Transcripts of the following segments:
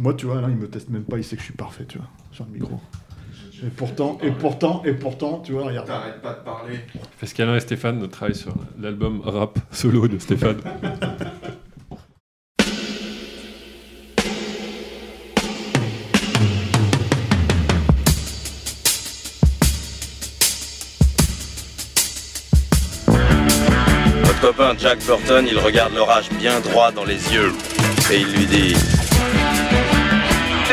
Moi, tu vois, Alain, il me teste même pas, il sait que je suis parfait, tu vois, sur le micro. Et pourtant, et pourtant, et pourtant, tu vois, regarde. T'arrêtes pas de parler. Parce qu'Alain et Stéphane travaillent sur l'album rap solo de Stéphane. Votre copain Jack Burton, il regarde l'orage bien droit dans les yeux et il lui dit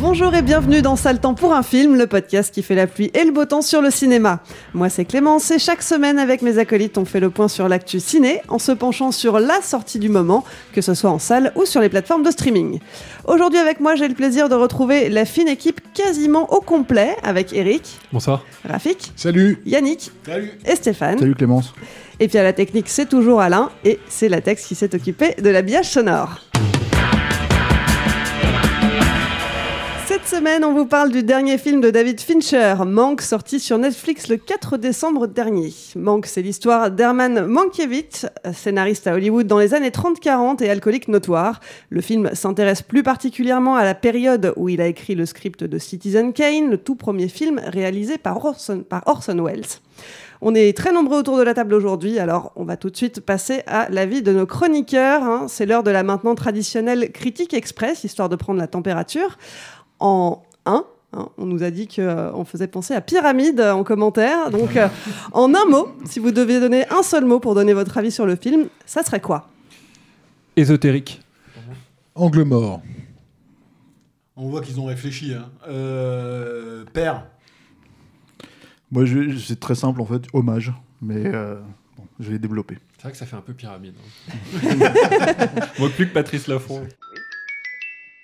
Bonjour et bienvenue dans Sale Temps pour un film, le podcast qui fait la pluie et le beau temps sur le cinéma. Moi c'est Clémence et chaque semaine avec mes acolytes on fait le point sur l'actu ciné en se penchant sur la sortie du moment, que ce soit en salle ou sur les plateformes de streaming. Aujourd'hui avec moi j'ai le plaisir de retrouver la fine équipe quasiment au complet avec Eric, Bonsoir. Rafik, Salut Yannick Salut et Stéphane. Salut Clémence. Et puis à la technique c'est toujours Alain et c'est Latex qui s'est occupé de l'habillage sonore. Cette semaine, on vous parle du dernier film de David Fincher, Manque, sorti sur Netflix le 4 décembre dernier. Manque, c'est l'histoire d'Herman Mankiewicz, scénariste à Hollywood dans les années 30-40 et alcoolique notoire. Le film s'intéresse plus particulièrement à la période où il a écrit le script de Citizen Kane, le tout premier film réalisé par Orson, Welles. On est très nombreux autour de la table aujourd'hui, alors on va tout de suite passer à l'avis de nos chroniqueurs. hein. C'est l'heure de la maintenant traditionnelle critique express, histoire de prendre la température. En 1, on nous a dit qu'on faisait penser à pyramide en commentaire. Donc, euh, en un mot, si vous deviez donner un seul mot pour donner votre avis sur le film, ça serait quoi? Ésotérique. Angle mort. On voit qu'ils ont réfléchi. Hein. Euh, père. Moi, c'est très simple en fait, hommage, mais euh, bon, je vais développer. C'est vrai que ça fait un peu pyramide. hein. Moi plus que Patrice Laffont.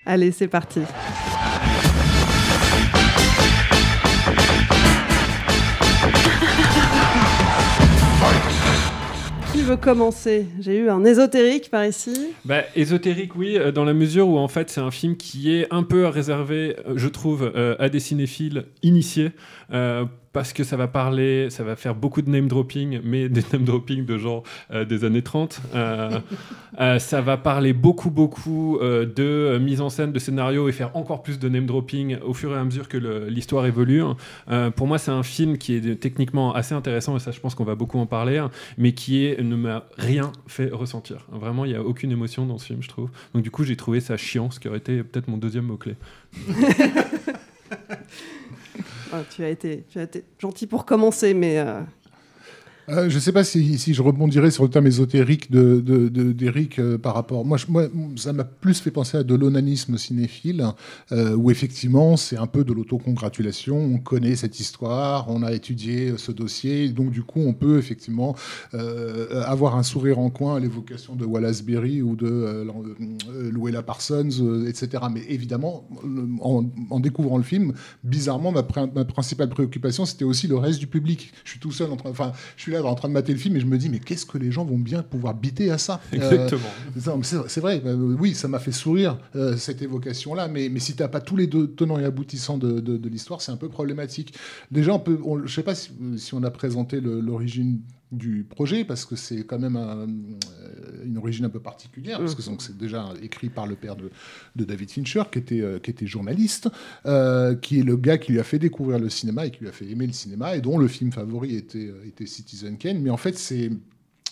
Allez, c'est parti. Veut commencer J'ai eu un ésotérique par ici. Bah, ésotérique, oui, euh, dans la mesure où en fait c'est un film qui est un peu réservé, euh, je trouve, euh, à des cinéphiles initiés. euh, parce que ça va parler, ça va faire beaucoup de name dropping, mais des name dropping de genre euh, des années 30. Euh, euh, ça va parler beaucoup, beaucoup euh, de euh, mise en scène, de scénario et faire encore plus de name dropping au fur et à mesure que l'histoire évolue. Euh, pour moi, c'est un film qui est techniquement assez intéressant et ça, je pense qu'on va beaucoup en parler, mais qui est, ne m'a rien fait ressentir. Vraiment, il n'y a aucune émotion dans ce film, je trouve. Donc, du coup, j'ai trouvé ça chiant, ce qui aurait été peut-être mon deuxième mot-clé. Tu, as été, tu as été gentil pour commencer, mais euh, je ne sais pas si, je rebondirais sur le terme ésotérique de, de- de- d'Éric euh, par rapport. Moi, ça m'a plus fait penser à de l'onanisme cinéphile, euh, où effectivement, c'est un peu de l'autocongratulation. On connaît cette histoire, on a étudié ce dossier, donc du coup, on peut effectivement avoir un sourire en coin à l'évocation de Wallace Berry ou de Louella Parsons, etc. Mais évidemment, en, découvrant le film, bizarrement, ma, prin- ma principale préoccupation, c'était aussi le reste du public. Je suis tout seul enfin, je suis en train de mater le film et je me dis, mais qu'est-ce que les gens vont bien pouvoir biter à ça Euh, Exactement. c'est vrai, euh, oui, ça m'a fait sourire euh, cette évocation-là, mais, mais si t'as pas tous les deux tenants et aboutissants de, de- de l'histoire, c'est un peu problématique. Déjà, on peut, on- je sais pas si, si on a présenté l'origine du projet, parce que c'est quand même un- euh, une origine un peu particulière, parce que donc, c'est déjà écrit par le père de, de David Fincher, qui était, euh, qui était journaliste, euh, qui est le gars qui lui a fait découvrir le cinéma et qui lui a fait aimer le cinéma, et dont le film favori était, était Citizen Kane. Mais en fait, c'est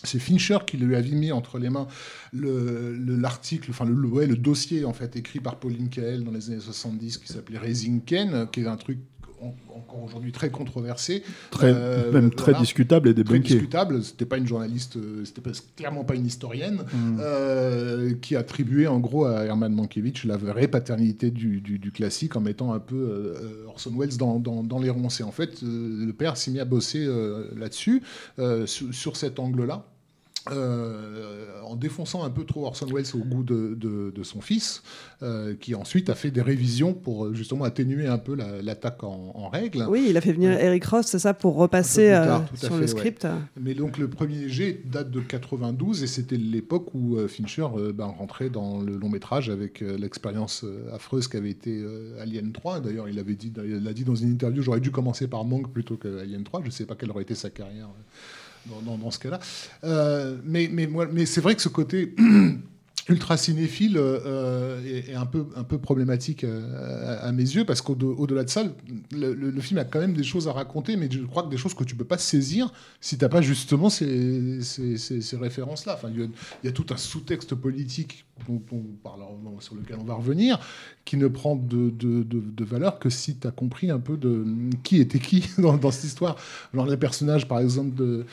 c'est Fincher qui lui avait mis entre les mains le- le- l'article, enfin le, ouais, le dossier en fait écrit par Pauline Kael dans les années 70 qui s'appelait Raising Ken, qui est un truc encore aujourd'hui très controversée. Très- Euh, même très discutable et Très débunkée. discutable. C'était pas une journaliste, euh, c'était pas- clairement pas une historienne, Mm. euh, qui attribuait en gros à Herman Mankiewicz la vraie paternité du, du- du classique en mettant un peu euh, Orson Welles dans, dans, dans les ronces. Et en fait, le père s'est mis à bosser là-dessus, sur, sur cet angle-là. Euh, en défonçant un peu trop Orson Welles au goût de, de- de son fils, euh, qui ensuite a fait des révisions pour euh, justement atténuer un peu la- l'attaque en, en règle. Oui, il a fait venir Eric Ross, c'est ça, pour repasser tard, euh, sur fait, le ouais. script. Mais donc le premier jet date de 92 et c'était l'époque où Fincher ben, rentrait dans le long métrage avec l'expérience affreuse qu'avait été Alien 3. D'ailleurs, il avait dit, il dit dans une interview, j'aurais dû commencer par Monk plutôt que Alien 3. Je ne sais pas quelle aurait été sa carrière dans, dans- ce cas-là. Euh, mais mais, mais c'est vrai que ce côté ultra cinéphile euh, est, est un peu un peu problématique euh, à, mes yeux parce qu'au-delà de ça le, film a quand même des choses à raconter mais je crois que des choses que tu peux pas saisir si t'as pas justement ces, ces, ces- ces références là enfin il y, a- tout un sous-texte politique sur lequel on va revenir qui ne prend de, de, de- valeur que si tu as compris un peu de qui était qui dans, cette histoire. Alors, le personnage, par exemple, euh,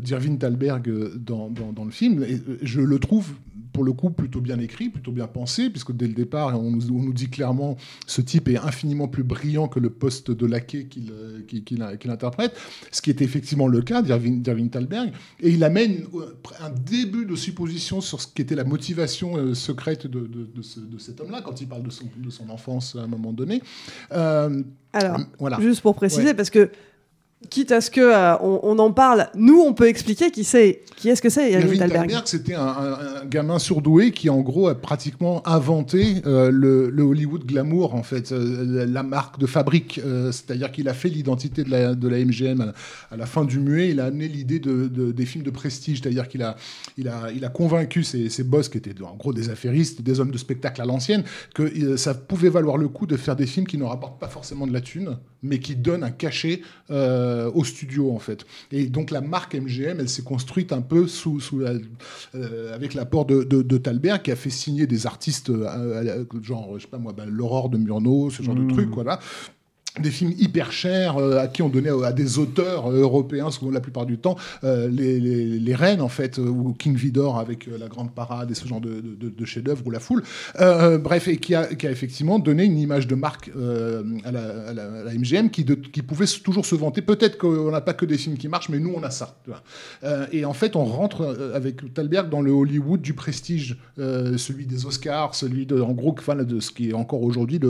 d'Irving Thalberg euh, dans, dans, dans le film, euh, je le trouve pour le coup plutôt bien écrit, plutôt bien pensé, puisque dès le départ, on nous, on nous dit clairement ce type est infiniment plus brillant que le poste de laquais qu'il euh, interprète, ce qui est effectivement le cas d'Irving Thalberg, et il amène euh, un début de supposition sur ce qu'était la motivation euh, secrète de, de- de ce- de cet homme-là, quand il parle de son, de son enfance à un moment donné. Euh, Alors, voilà. juste pour préciser, Ouais. parce que quitte à ce que euh, on, on en parle, nous on peut expliquer qui c'est, qui est-ce que c'est Thalberg. Thalberg, c'était un, gamin surdoué qui, en gros, a pratiquement inventé euh, le, le Hollywood glamour, en fait, euh, la marque de fabrique. C'est-à-dire qu'il a fait l'identité de la, de la MGM à, à la fin du muet. Il a amené l'idée de, de- des films de prestige. C'est-à-dire qu'il a, il a, il a convaincu ses, ses boss, qui étaient en gros des affairistes, des hommes de spectacle à l'ancienne, que ça pouvait valoir le coup de faire des films qui ne rapportent pas forcément de la thune, mais qui donnent un cachet euh, au studio, en fait. Et donc la marque MGM, elle s'est construite un peu sous, sous la- euh, avec l'apport de, de, de Thalberg, qui a fait signer des artistes, euh, genre, je sais pas moi, bah, l'Aurore de Murnau, ce genre Mmh. de trucs, voilà des films hyper chers euh, à qui on donnait à des auteurs euh, européens souvent la plupart du temps euh, les, les, reines en fait euh, ou King Vidor avec euh, la grande parade et ce genre de, de, de chefs-d'œuvre ou la foule Euh, bref et qui a, effectivement donné une image de marque euh, à, la, MGM qui, pouvait toujours se vanter peut-être qu'on n'a pas que des films qui marchent mais nous on a ça. Euh, et en fait on rentre euh, avec Thalberg dans le Hollywood du prestige euh, celui des Oscars celui de en gros enfin, de ce qui est encore aujourd'hui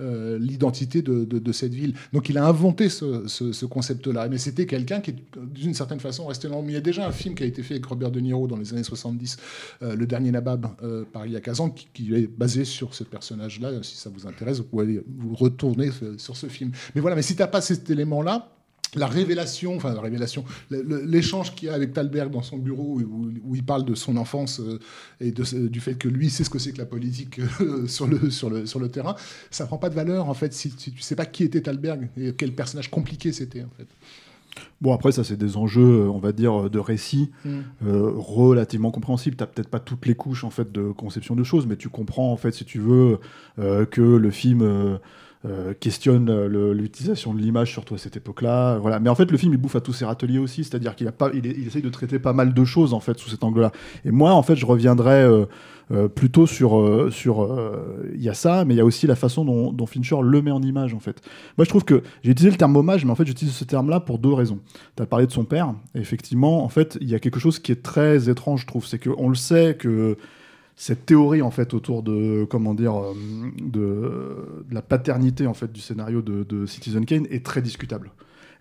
euh, l'identité de, de, de cette ville. Donc il a inventé ce, ce, ce concept-là. Mais c'était quelqu'un qui d'une certaine façon resté là. Mais il y a déjà un film qui a été fait avec Robert De Niro dans les années 70, euh, Le Dernier Nabab, euh, par il y a 15 ans, qui, est basé sur ce personnage-là. Si ça vous intéresse, vous pouvez vous retourner euh, sur ce film. Mais voilà, mais si tu n'as pas cet élément-là, la révélation, enfin la révélation, l'échange qu'il y a avec Thalberg dans son bureau où, où il parle de son enfance euh, et de, du fait que lui sait ce que c'est que la politique euh, sur, le, sur, le, sur le terrain, ça prend pas de valeur en fait si, si tu sais pas qui était Thalberg et quel personnage compliqué c'était en fait. Bon, après, ça, c'est des enjeux, euh, on va dire, de récit Mm. euh, relativement compréhensibles. Tu peut-être pas toutes les couches, en fait, de conception de choses, mais tu comprends, en fait, si tu veux, euh, que le film euh, euh, questionne euh, l'utilisation de l'image, surtout à cette époque-là. Voilà. Mais en fait, le film, il bouffe à tous ses râteliers aussi, c'est-à-dire qu'il il, essaye de traiter pas mal de choses, en fait, sous cet angle-là. Et moi, en fait, je reviendrai euh, plutôt sur. sur Il y a ça, mais il y a aussi la façon dont, dont Fincher le met en image, en fait. Moi, je trouve que j'ai utilisé le terme hommage, mais en fait, j'utilise ce terme-là pour deux raisons. Tu as parlé de son père, et effectivement, en fait, il y a quelque chose qui est très étrange, je trouve. C'est qu'on le sait que cette théorie, en fait, autour de, comment dire, euh, de, la paternité, en fait, du scénario de, Citizen Kane est très discutable.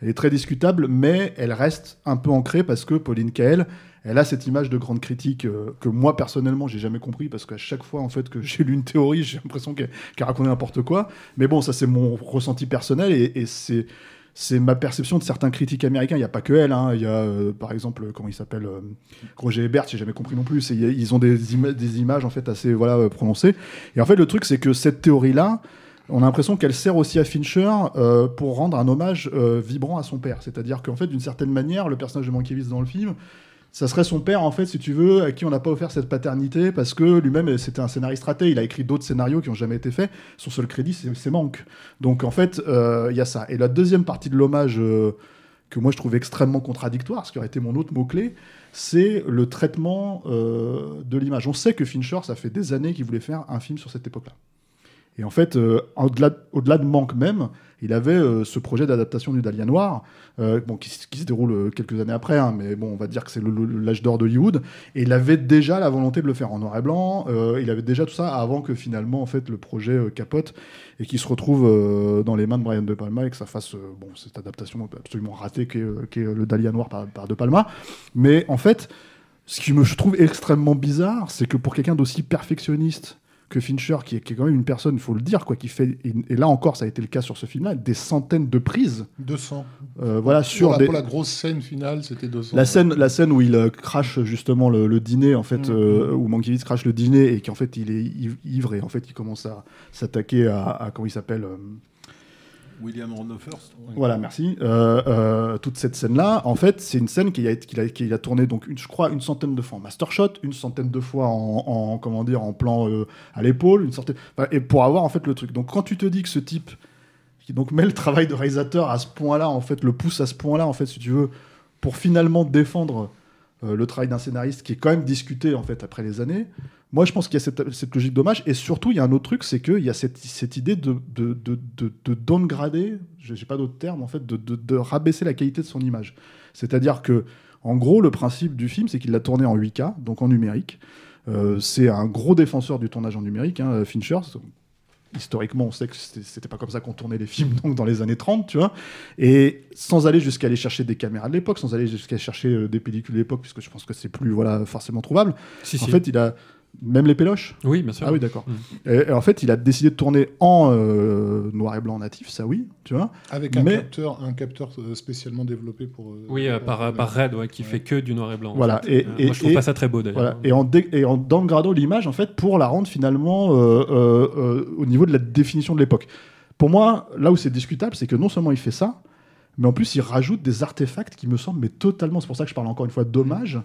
Elle est très discutable, mais elle reste un peu ancrée parce que Pauline Kael, elle a cette image de grande critique euh, que moi personnellement j'ai jamais compris parce qu'à chaque fois en fait que j'ai lu une théorie j'ai l'impression qu'elle qu'elle racontait n'importe quoi mais bon ça c'est mon ressenti personnel et c'est c'est ma perception de certains critiques américains. Il n'y a pas que elle. hein. Il y a, euh, par exemple, comment il s'appelle euh, Roger Ebert, j'ai jamais compris non plus. Ils ont des, ima- des images en fait assez voilà euh, prononcées. Et en fait, le truc, c'est que cette théorie-là, on a l'impression qu'elle sert aussi à Fincher pour rendre un hommage vibrant à son père. C'est-à-dire qu'en fait, d'une certaine manière, le personnage de Mankiewicz dans le film, ça serait son père, en fait, si tu veux, à qui on n'a pas offert cette paternité, parce que lui-même, c'était un scénariste raté. Il a écrit d'autres scénarios qui n'ont jamais été faits. Son seul crédit, c'est Manque. Donc, en fait, euh, il y a ça. Et la deuxième partie de l'hommage, euh, que moi je trouve extrêmement contradictoire, ce qui aurait été mon autre mot-clé, c'est le traitement euh, de l'image. On sait que Fincher, ça fait des années qu'il voulait faire un film sur cette époque-là. Et en fait, euh, au-delà au-delà de Manque même, il avait euh, ce projet d'adaptation du Dahlia Noir, euh, qui, se déroule euh, quelques années après, hein, mais bon, on va dire que c'est l'âge d'or d'Hollywood. Et il avait déjà la volonté de le faire en noir et blanc. il avait déjà tout ça avant que finalement, en fait, le projet capote et qu'il se retrouve dans les mains de Brian De Palma et que ça fasse bon, cette adaptation absolument ratée qu'est le Dahlia Noir par, De Palma. Mais en fait, ce qui me trouve extrêmement bizarre, c'est que pour quelqu'un d'aussi perfectionniste que Fincher, qui est, qui est quand même une personne, il faut le dire, quoi, qui fait, et, là encore, ça a été le cas sur ce film-là, des centaines de prises. 200. Euh, voilà, sur pour, la, des- pour la grosse scène finale, c'était 200. la scène, la scène où il euh, crache justement le, le dîner, en fait, Mhm. euh, où Mankiewicz crache le dîner et qu'en fait il est iv- ivre et en fait il commence à s'attaquer à, à- comment il s'appelle euh, William Hearst. Voilà, merci. Euh, euh, toute cette scène-là, en fait, c'est une scène qu'il a, a tournée, donc, une, je crois, une centaine de fois en master shot, une centaine de fois en, en- comment dire, en plan euh, à l'épaule, une et pour avoir en fait le truc. Donc, quand tu te dis que ce type qui donc met le travail de réalisateur à ce point-là, en fait, le pousse à ce point-là, en fait, si tu veux, pour finalement défendre euh, le travail d'un scénariste qui est quand même discuté en fait après les années. Moi, je pense qu'il y a cette, logique dommage. Et surtout, il y a un autre truc, c'est qu'il y a cette, idée de, de, de, de, de downgrader, j'ai pas d'autre terme, en fait, de rabaisser la qualité de son image. C'est-à-dire que, en gros, le principe du film, c'est qu'il l'a tourné en 8K, donc en numérique. Euh, c'est un gros défenseur du tournage en numérique, hein, Fincher. Historiquement, on sait que c'était pas comme ça qu'on tournait les films donc dans les années 30, tu vois. Et sans aller jusqu'à aller chercher des caméras de l'époque, sans aller jusqu'à chercher euh, des pellicules de l'époque, puisque je pense que c'est plus voilà, forcément trouvable. Si, en si. fait, il a même les péloches. Oui, bien sûr. Ah oui, d'accord. Mm. Et, et en fait, il a décidé de tourner en euh, noir et blanc natif, ça oui, tu vois. Avec un Mais- capteur, un capteur euh, spécialement développé pour. euh, Oui, euh, par, par Red, ouais, qui Ouais. fait que du noir et blanc. en Voilà. fait. Et, et- moi, je trouve et- pas ça très beau d'ailleurs. Voilà. Et en, dé- et en downgradant l'image, en fait, pour la rendre finalement euh, euh, euh, au niveau de la définition de l'époque. Pour moi, là où c'est discutable, c'est que non seulement il fait ça, mais en plus il rajoute des artefacts qui me semblent mais totalement. C'est pour ça que je parle encore une fois d'hommage. Euh,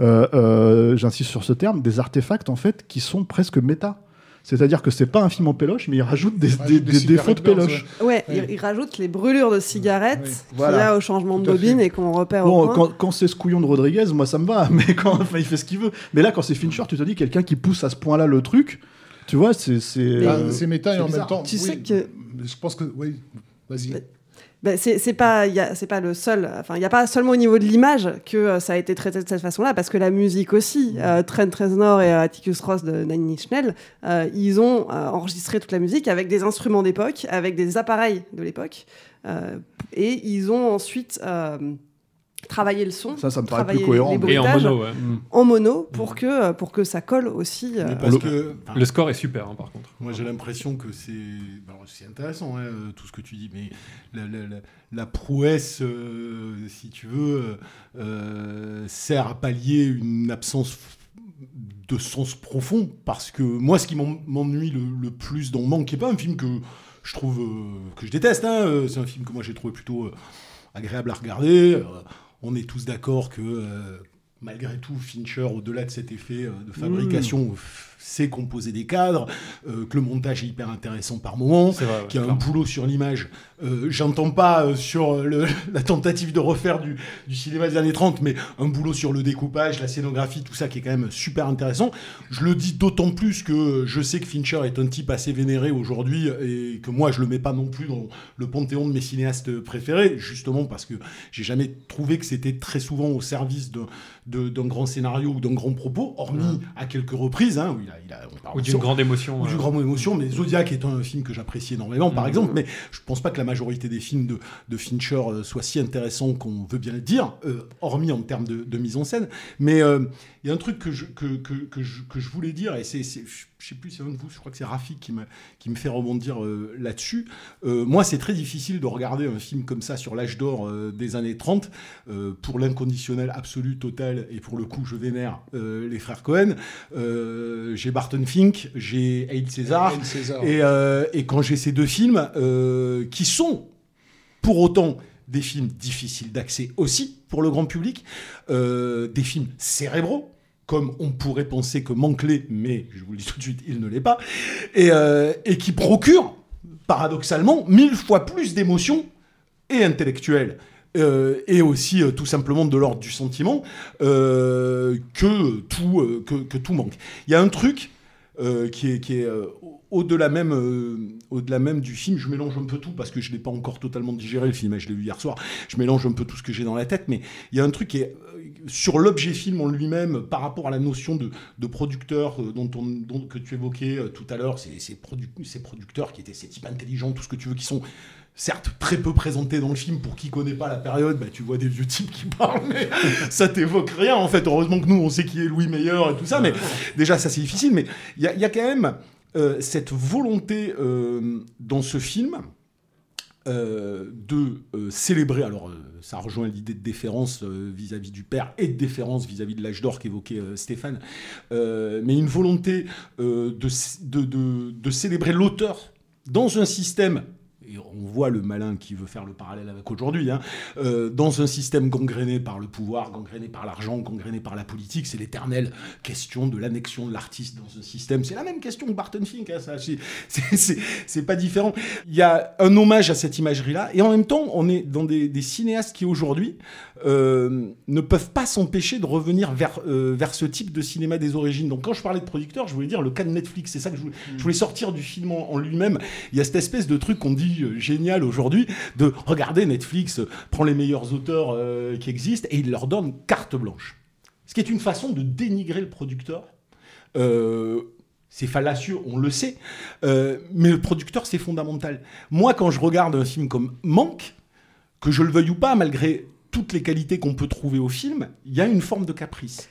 J'insiste sur ce terme, des artefacts en fait qui sont presque méta. C'est-à-dire que c'est pas un film en péloche, mais il rajoute des, rajoute des- des des cigarettes défauts de péloche. Ouais, Ouais. Il, il rajoute les brûlures de cigarettes qu'il Voilà. y a au changement de fait. bobine et qu'on repère Bon, au coin. quand, quand c'est ce couillon de Rodriguez, moi ça me va, mais quand enfin, il fait ce qu'il veut. Mais là, quand c'est Fincher, tu te dis quelqu'un qui pousse à ce point-là le truc, tu vois, c'est. C'est Ah, euh, méta et en même temps. Tu oui, sais que- Je pense que. Oui, vas-y. Ben, c'est pas il y a- c'est pas le seul enfin il y a pas seulement au niveau de l'image que euh, ça a été traité de cette façon-là parce que la musique aussi euh, Trent Reznor et euh, Atticus Ross de Nine Inch Nails euh, ils ont euh, enregistré toute la musique avec des instruments d'époque avec des appareils de l'époque euh, et ils ont ensuite travaillé le son Ça, ça me paraît plus cohérent. les mais- Et en mono, ouais. en mono pour que euh, pour que ça colle aussi euh, Mais parce le- que enfin, Le score est super, hein, par contre. Moi, j'ai l'impression que c'est bon, c'est intéressant, hein, euh, tout ce que tu dis, mais la, la- la- la prouesse, euh, si tu veux, euh, sert à pallier une absence de sens profond. Parce que moi, ce qui m'en- m'ennuie le, le plus dans Manque, qui n'est pas un film que je trouve euh, que je déteste, hein, c'est un film que moi j'ai trouvé plutôt euh, agréable à regarder. Euh, on est tous d'accord que. euh, Malgré tout, Fincher, au-delà de cet effet euh, de fabrication, f- sait composer des cadres, euh, que le montage est hyper intéressant par moment, qu'il y a un boulot sur l'image. Euh, J'entends pas euh, sur le- la tentative de refaire du, du cinéma des années 30, mais un boulot sur le découpage, la scénographie, tout ça qui est quand même super intéressant. Je le dis d'autant plus que je sais que Fincher est un type assez vénéré aujourd'hui et que moi je le mets pas non plus dans le panthéon de mes cinéastes préférés, justement parce que j'ai jamais trouvé que c'était très souvent au service d'un grand scénario ou d'un grand propos, hormis à quelques reprises, hein, où il a, il a- on parle Ou d'une grande émotion. ou du euh, grand émotion, mais Zodiac est un film que j'apprécie énormément, par Mhm. exemple, mais je pense pas que la majorité des films de, de Fincher euh, soient si intéressants qu'on veut bien le dire, euh, hormis en termes de, de mise en scène. Mais euh, il y a un truc que je, que, que, que je, que je voulais dire, et c'est- je sais plus si c'est un de vous, je crois que c'est Rafik qui me, qui me fait rebondir euh, là-dessus. Euh, moi, c'est très difficile de regarder un film comme ça sur l'âge d'or euh, des années 30, euh, pour l'inconditionnel absolu, total, et pour le coup, je vénère les frères Cohen. J'ai Barton Fink, j'ai Haït César. Et, et quand j'ai ces deux films, qui sont pour autant des films difficiles d'accès aussi pour le grand public, des films cérébraux, comme on pourrait penser que Manquelet, mais je vous le dis tout de suite, il ne l'est pas, et, euh, qui procurent, paradoxalement, mille fois plus d'émotions et intellectuelles. euh, et aussi euh, tout simplement de l'ordre du sentiment que, tout, que, que tout manque. Il y a un truc qui est, au-delà même, euh, au-delà même du film. Je mélange un peu tout parce que je l'ai pas encore totalement digéré le film. hein, Je l'ai vu hier soir. Je mélange un peu tout ce que j'ai dans la tête, mais il y a un truc qui est euh, sur l'objet film en lui-même par rapport à la notion de, de producteur euh, dont on, dont, que tu évoquais tout à l'heure. Ces, ces, produ- ces producteurs qui étaient ces types intelligents, tout ce que tu veux, qui sont certes très peu présentés dans le film pour qui connaît pas la période bah, tu vois des vieux types qui parlent mais ça t'évoque rien en fait heureusement que nous on sait qui est Louis Meyer et tout ça mais déjà ça c'est difficile mais il y a quand même euh, cette volonté euh, dans ce film euh, de célébrer, alors ça rejoint l'idée de déférence vis-à-vis du père et de déférence vis-à-vis de l'âge d'or qu'évoquait Stéphane, mais une volonté de célébrer l'auteur dans un système on voit le malin qui veut faire le parallèle avec aujourd'hui, hein, euh, dans un système gangréné par le pouvoir, gangréné par l'argent, gangréné par la politique, c'est l'éternelle question de l'annexion de l'artiste dans un système. C'est la même question que Barton Fink, hein, c'est- pas différent. Il y a un hommage à cette imagerie-là, et en même temps, on est dans des cinéastes qui aujourd'hui euh, ne peuvent pas s'empêcher de revenir vers, euh, vers ce type de cinéma des origines. Donc quand je parlais de producteurs, je voulais dire le cas de Netflix, c'est ça que je voulais, sortir du film en, lui-même. Il y a cette espèce de truc qu'on dit euh, génial aujourd'hui, de regarder Netflix, prend les meilleurs auteurs qui existent, et il leur donne carte blanche. Ce qui est une façon de dénigrer le producteur. C'est fallacieux, on le sait, mais le producteur, c'est fondamental. Moi, quand je regarde un film comme Manque, que je le veuille ou pas, malgré toutes les qualités qu'on peut trouver au film, il y a une forme de caprice.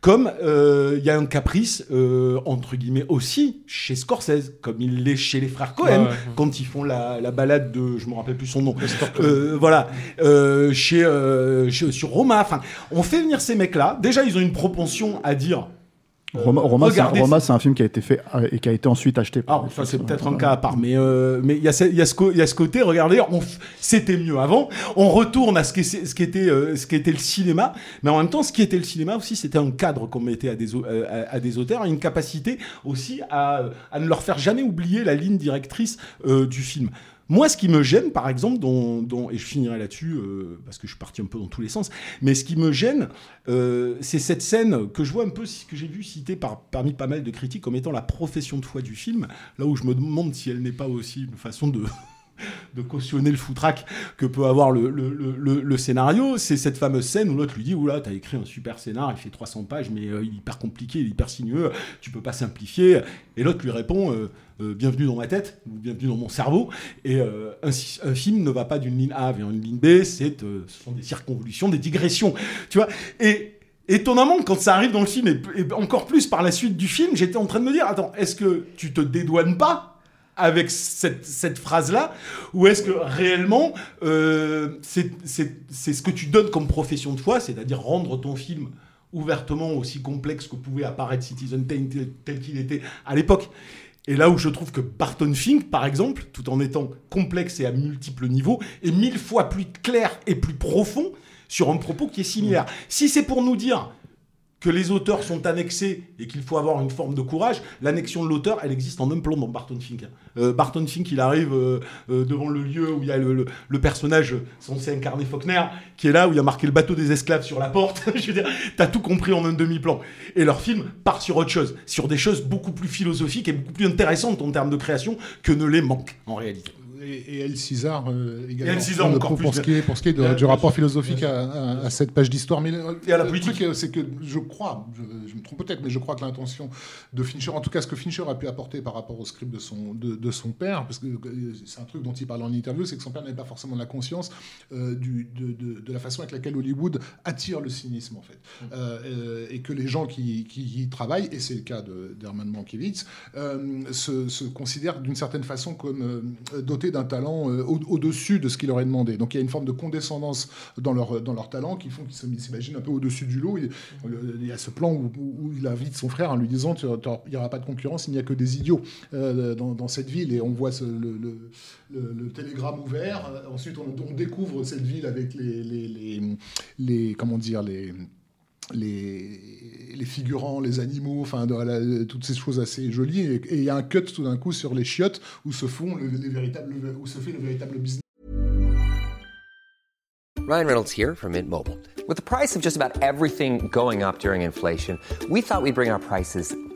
Comme euh, il y a un caprice, euh, entre guillemets, aussi chez Scorsese, comme il l'est chez les frères Cohen, Ouais, ouais. quand ils font la, la balade de, je me rappelle plus son nom, euh, voilà, euh, chez, euh, chez- sur Roma. Enfin, on fait venir ces mecs-là. Déjà, ils ont une propension à dire. Euh, Roma, Roma, c'est un- film qui a été fait euh, et qui a été ensuite acheté. ah, ça c'est peut-être un cas à part, mais euh, mais il y a ce- y, y a côté. Regardez, c'était mieux avant. On retourne à ce qui ce qui était euh, ce qui était le cinéma, mais en même temps, ce qui était le cinéma aussi, c'était un cadre qu'on mettait à des au- euh, à, à des auteurs une capacité aussi à à ne leur faire jamais oublier la ligne directrice euh, du film. Moi, ce qui me gêne, par exemple, et je finirai là-dessus, euh, parce que je suis parti un peu dans tous les sens, mais ce qui me gêne, euh, c'est cette scène que je vois un peu, que j'ai vu citée par, parmi pas mal de critiques comme étant la profession de foi du film, là où je me demande si elle n'est pas aussi une façon de, de cautionner le foutraque que peut avoir le, le- le- scénario, c'est cette fameuse scène où l'autre lui dit Oula, t'as écrit un super scénar, il fait 300 pages, mais euh, il est hyper compliqué, il est hyper sinueux, tu peux pas simplifier. Et l'autre lui répond euh, euh, Bienvenue dans ma tête, ou bienvenue dans mon cerveau. Et un, film ne va pas d'une ligne A vers une ligne B, c'est, ce sont des circonvolutions, des digressions. Tu vois? Et. Étonnamment, quand ça arrive dans le film, et, et encore plus par la suite du film, j'étais en train de me dire, attends, est-ce que tu te dédouanes pas avec cette, cette phrase-là Ou est-ce que réellement, euh, c'est ce que tu donnes comme profession de foi, c'est-à-dire rendre ton film ouvertement aussi complexe que pouvait apparaître Citizen Kane tel, tel qu'il était à l'époque et là où je trouve que Barton Fink, par exemple, tout en étant complexe et à multiples niveaux, est mille fois plus clair et plus profond sur un propos qui est similaire. Si c'est pour nous dire que les auteurs sont annexés et qu'il faut avoir une forme de courage, l'annexion de l'auteur, elle existe en un plan dans Barton Fink. Euh, Barton Fink, il arrive euh, euh, devant le lieu où il y a le, le- le personnage censé incarner Faulkner, qui est là, où il y a marqué le bateau des esclaves sur la porte. Je veux dire, t'as tout compris en un demi-plan. Et leur film part sur autre chose, sur des choses beaucoup plus philosophiques et beaucoup plus intéressantes en termes de création que ne les manque en réalité. Et, et El César euh, également. Et El César pour, encore pour, plus, pour ce qui est, pour ce qui est de- du rapport philosophique à, à- à cette page d'histoire. Mais le, Et à la le politique. truc, c'est que je crois, je, je me trompe peut-être, mais je crois que l'intention de Fincher, en tout cas ce que Fincher a pu apporter par rapport au script de son, de, de son père, parce que c'est un truc dont il parle en interview, c'est que son père n'avait pas forcément la conscience euh, du, de, de- de la façon avec laquelle Hollywood attire le cynisme, en fait. Euh, euh, et que les gens qui, qui y travaillent, et c'est le cas d'Herman Mankiewicz, se, se considèrent d'une certaine façon comme dotés dotés d'un talent euh, au- au-dessus de ce qu'il leur est demandé. Donc il y a une forme de condescendance dans leur, dans leur talent qui font qu'ils s'imaginent un peu au-dessus du lot. Il, y a ce plan où, où- il invite son frère en lui disant il n'y aura pas de concurrence, il n'y a que des idiots euh, dans, cette ville. Et on voit le, télégramme ouvert. Euh, Ensuite, on, découvre cette ville avec les, les- comment dire, les les, figurants, les animaux, toutes ces choses assez jolies. Et il y a un cut tout d'un coup sur les chiottes où se font le- les véritables, fait le véritable business. Ryan Reynolds here from Mint Mobile. With the price of just about everything going up during inflation, we thought we'd bring our prices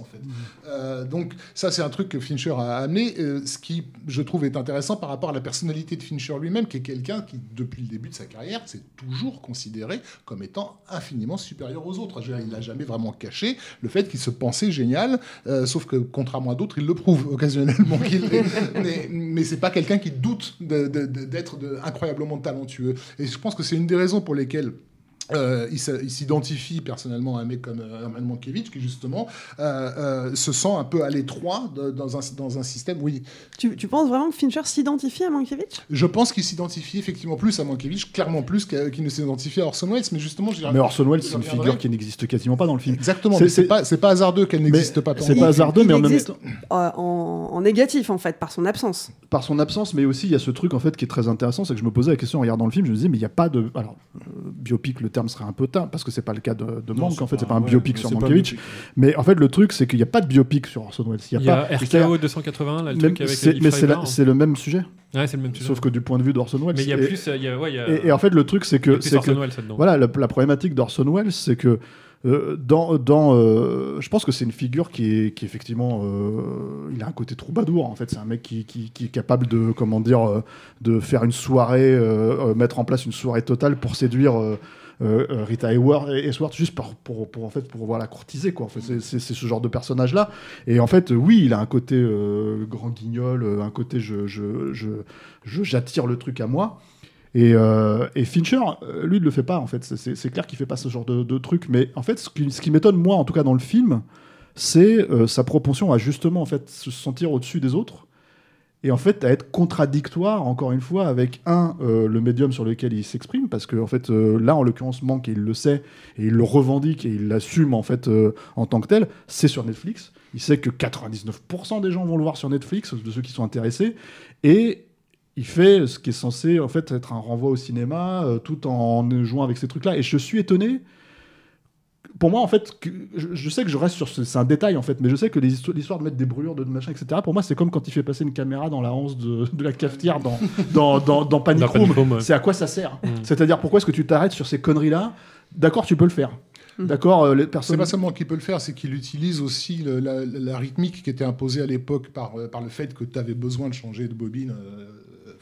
en fait. Euh, donc ça c'est un truc que Fincher a amené, euh, ce qui je trouve est intéressant par rapport à la personnalité de Fincher lui-même, qui est quelqu'un qui depuis le début de sa carrière s'est toujours considéré comme étant infiniment supérieur aux autres. Il n'a jamais vraiment caché le fait qu'il se pensait génial, euh, sauf que contrairement à d'autres, il le prouve occasionnellement qu'il mais mais c'est pas quelqu'un qui doute d'être incroyablement talentueux. Et je pense que c'est une des raisons pour lesquelles euh, il s'identifie personnellement à un mec comme euh, Herman Mankiewicz qui justement euh, euh, se sent un peu à l'étroit dans un, dans un système. Oui, Tu, tu penses vraiment que Fincher s'identifie à Mankiewicz? Je pense qu'il s'identifie effectivement plus à Mankiewicz, clairement plus qu'il ne s'identifie à Orson Welles, mais justement, Mais Orson Welles, c'est une figure qui n'existe quasiment pas dans le film. Exactement, mais c'est pas, c'est pas hasardeux qu'elle n'existe pas. tant C'est pas hasardeux, mais en même temps. en, en négatif en fait, par son absence. par son absence, mais aussi il y a ce truc en fait qui est très intéressant, c'est que je me posais la question en regardant le film, je me disais mais il n'y a pas de, alors euh, biopic, le terme serait un peu teint parce que c'est pas le cas de, de Non, Mank, c'est en fait c'est pas un ouais, biopic sur Mankiewicz, mais en fait le truc c'est qu'il n'y a pas de biopic sur Orson Welles, il y a pas. RKO 281, là, le Même- truc avec mais c'est le même sujet. Ouais, c'est le même sujet. Sauf que du point de vue d'Orson Welles. Mais il y a Et- plus, il y a- ouais, y a- et, et en fait, le truc, c'est que. que- Welles. Voilà, la, la problématique d'Orson Welles, c'est que. Euh, dans, dans euh, je pense que c'est une figure qui est, qui effectivement, euh, il a un côté troubadour. En fait, c'est un mec qui, est capable de, comment dire, de faire une soirée, mettre en place une soirée totale pour séduire Rita Hayworth, Hayworth juste pour, pour, en fait, pour voir la courtiser. Quoi. En fait, c'est- ce genre de personnage-là. Et en fait, oui, il a un côté grand guignol, un côté je, je, je, je- j'attire le truc à moi. Et, euh, et Fincher, euh, lui, ne le fait pas, en fait. C'est- clair qu'il fait pas ce genre de, truc. Mais en fait, ce qui, m'étonne, moi, en tout cas dans le film, c'est euh, sa propension à justement en fait, se sentir au-dessus des autres. Et en fait, à être contradictoire, encore une fois, avec un, le médium sur lequel il s'exprime, parce que en fait, là, en l'occurrence, Manque, et il le sait, et il le revendique, et il l'assume en fait en tant que tel, c'est sur Netflix. Il sait que 99% des gens vont le voir sur Netflix, de ceux qui sont intéressés, et il fait ce qui est censé en fait être un renvoi au cinéma, euh, tout en jouant avec ces trucs-là. Et je suis étonné. Pour moi, en fait, que- je, je sais que je reste sur ce, c'est un détail en fait, mais je sais que l'histoire de mettre des brûlures de machin, etc. Pour moi, c'est comme quand il fait passer une caméra dans la hanse de, de la cafetière dans dans, dans, dans Panic Room. C'est à quoi ça sert Mm. C'est-à-dire pourquoi est-ce que tu t'arrêtes sur ces conneries-là D'accord, tu peux le faire. D'accord, euh, les C'est personnes. pas seulement qu'il peut le faire, c'est qu'il utilise aussi le- la, la rythmique qui était imposée à l'époque par, euh, par le fait que tu avais besoin de changer de bobine, euh,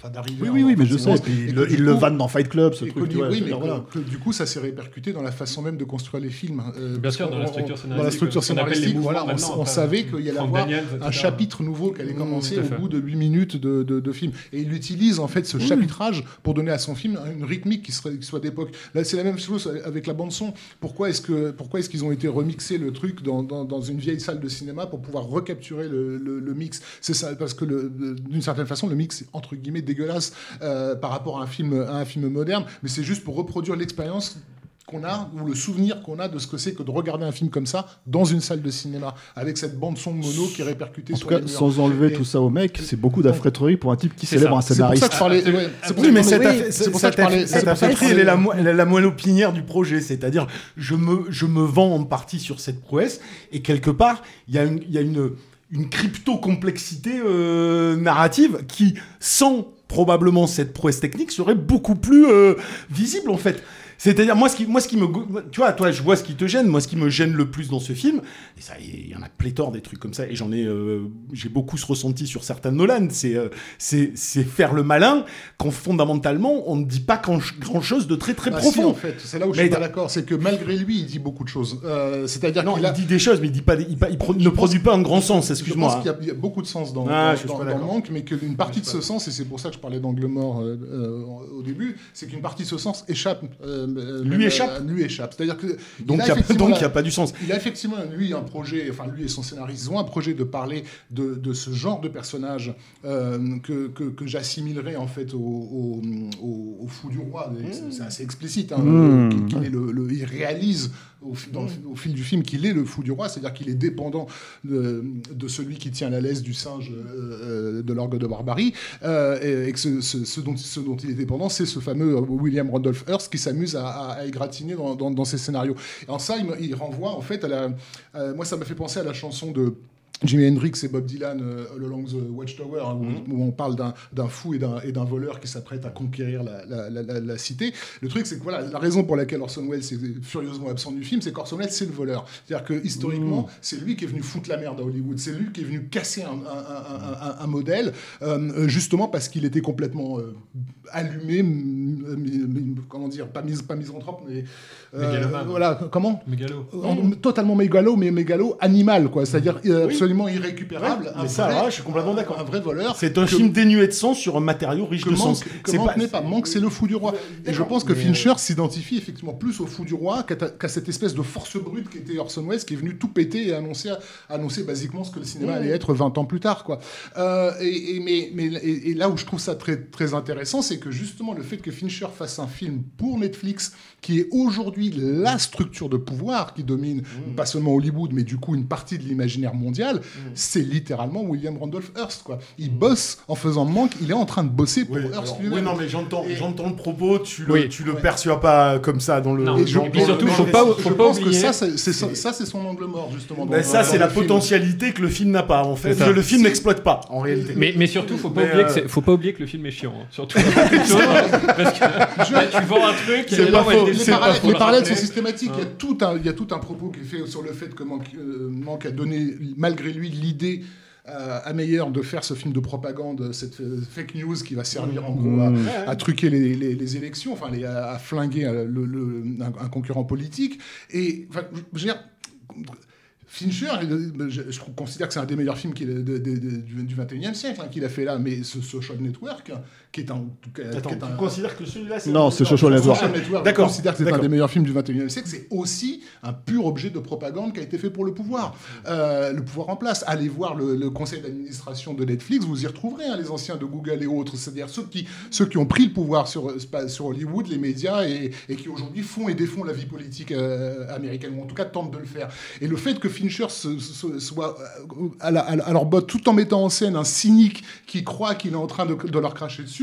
enfin d'arriver. Oui, oui, oui, mais je sais. séquence. Et puis Et il, que le- il le coup- vanne dans Fight Club, ce truc. vois, oui, mais voilà. que du coup, ça s'est répercuté dans la façon même de construire les films. euh, Bien sûr, dans la structure on- scénaristique, Dans la structure scénaristique, voilà, on, savait qu'il y allait avoir Daniels, un chapitre nouveau qui allait Mmh, commencer au bout de 8 minutes de, de- de film. Et il utilise en fait ce chapitrage pour donner à son film une rythmique qui, serait, qui soit d'époque. Là, c'est la même chose avec la bande-son. Pourquoi est-ce que pourquoi est-ce qu'ils ont été remixés le truc dans, dans- dans une vieille salle de cinéma pour pouvoir recapturer le, le- le mix? C'est ça, parce que d'une certaine façon, le mix est entre guillemets dégueulasse euh, par rapport à un film, à un film moderne, mais c'est juste pour reproduire l'expérience qu'on a ou le souvenir qu'on a de ce que c'est que de regarder un film comme ça dans une salle de cinéma avec cette bande son mono qui est répercutée En sur tout cas, les murs. sans enlever Et- tout ça au mec, c'est beaucoup d'affréterie pour un type qui célèbre ça. un C'est pour scénariste. ça que je parlais. ouais, c'est pour Oui, ça mais que- cette, oui. affaire- c'est pour ça que je parlais- cette pour ça que je affaire, elle est la, parlais- mo- la, la moelle opinière du projet. C'est-à-dire, je me, je me vends en partie sur cette prouesse, et quelque part, il y a une, il y a une, une crypto-complexité euh, narrative qui, sans probablement cette prouesse technique, serait beaucoup plus euh, visible, en fait. C'est-à-dire, moi, ce qui, moi, ce qui me, tu vois, toi, je vois ce qui te gêne. Moi, ce qui me gêne le plus dans ce film, et ça, il y en a pléthore des trucs comme ça, et j'en ai, euh, j'ai beaucoup ce ressenti sur certains Nolan. C'est, euh, c'est, c'est faire le malin quand fondamentalement, on ne dit pas grand chose de très très Bah si, profond. en fait, c'est là où je Mais suis pas d'accord, c'est que malgré lui, il dit beaucoup de choses. Euh, C'est-à-dire qu'il il a- dit des choses, mais il dit pas, des- il, pas- il pro- ne produit pas un grand sens. Je Excuse-moi. pense qu'il y a- il y, a beaucoup de sens dans, Ah, dans- je le manque, mais qu'une partie de ce sens, et c'est pour ça que je parlais d'angle mort euh, euh, au début, c'est qu'une partie de ce sens échappe. Euh, Lui échappe. euh, Lui échappe. C'est-à-dire que Donc, il a il y a- pas du sens. Il a effectivement lui un projet, enfin lui et son scénariste ont un projet de parler de, de ce genre de personnage euh, que, que, que j'assimilerais en fait au, au, au- au fou du roi. C'est- C'est assez explicite. Hein, Mmh. qu'il- il réalise au, fi- dans le- au fil du film qu'il est le fou du roi, c'est-à-dire qu'il est dépendant de, de celui qui tient la laisse du singe euh, euh, de l'orgue de barbarie, euh, et, et que ce, ce- ce dont, ce dont il est dépendant, c'est ce fameux William Randolph Hearst qui s'amuse à, à- à égratigner dans, dans, dans ses scénarios. Et en ça, il, il renvoie en fait à la. moi, ça m'a fait penser à la chanson de. Jimi Hendrix et Bob Dylan, euh, All Along the Watchtower, hein, où, où on parle d'un- fou et d'un voleur qui s'apprête à conquérir la, la- la- la- la cité. Le truc, c'est que voilà, la raison pour laquelle Orson Welles est furieusement absent du film, c'est qu'Orson Welles, c'est le voleur. C'est-à-dire que historiquement, c'est lui qui est venu foutre la merde à Hollywood. C'est lui qui est venu casser un, un- un- un- un- un modèle, euh, justement parce qu'il était complètement euh, allumé, comment dire, pas, mis, pas misanthrope, mais. euh, voilà, comment? Mégalo. En- Totalement mégalo, mais mégalo animal, quoi. C'est-à-dire euh, absolument irrécupérable. Ouais, mais ça, vrai- je suis complètement d'accord. Un vrai voleur. C'est un que- film dénué de sens sur un matériau riche de sens. que Manque pas- n'est pas. Manque, c'est le fou du roi. Et je pense que Fincher s'identifie effectivement plus au fou du roi qu'à cette espèce de force brute qui était Orson Welles, qui est venu tout péter et annoncer, annoncer basiquement ce que le cinéma allait être 20 ans plus tard. Quoi. Euh, et, et- mais, mais, et, et là où je trouve ça très, très intéressant, c'est que justement le fait que Fincher fasse un film pour Netflix, qui est aujourd'hui la structure de pouvoir qui domine Mmh. pas seulement Hollywood, mais du coup une partie de l'imaginaire mondial, c'est littéralement William Randolph Hearst. Quoi. Il bosse en faisant manque, il est en train de bosser pour Hearst Alors, lui-même. oui, non, mais j'entends, j'entends le propos, tu le, Oui. tu le perçois pas comme ça dans le. Et je, dans- et dans- surtout, faut pas, je pense que ça, c'est c'est son- ça, c'est son angle mort, justement. dans- ça, dans c'est la film. potentialité que le film n'a pas, en fait. Que le film n'exploite pas, en réalité. Mais, mais surtout, faut pas, Mais, oublier euh, que faut pas oublier que le film est chiant. hein. Surtout. Parce que bah, tu vends un truc et C'est pas faux. Les parallèles, sont systématiques. Il, y a tout un, il y a tout un propos qui est fait sur le fait que Mank, euh, a donné, malgré lui, l'idée euh, à Meyer de faire ce film de propagande, cette euh, fake news qui va servir en gros à, Mmh. à truquer les, les- les élections, enfin les- à, à flinguer euh, le- le- un, un concurrent politique. Et enfin, je veux dire, Fincher, euh, je, considère que c'est un des meilleurs films du, 21e siècle hein, qu'il a fait là, mais ce Social Network, qui est un... qui est Attends, un- tu considères que celui-là, c'est. Non, c'est Social Network. Social Network, D'accord. je considère que c'est un des meilleurs films du 21e siècle. C'est aussi un pur objet de propagande qui a été fait pour le pouvoir. Euh, le pouvoir en place. Allez voir le, le conseil d'administration de Netflix, vous y retrouverez hein, les anciens de Google et autres. C'est-à-dire ceux qui, ceux qui ont pris le pouvoir sur, sur Hollywood, les médias, et, et qui aujourd'hui font et défont la vie politique euh, américaine, ou en tout cas tentent de le faire. Et le fait que Fincher se- se- soit euh, à la- à leur botte tout en mettant en scène un cynique qui croit qu'il est en train de, de leur cracher dessus,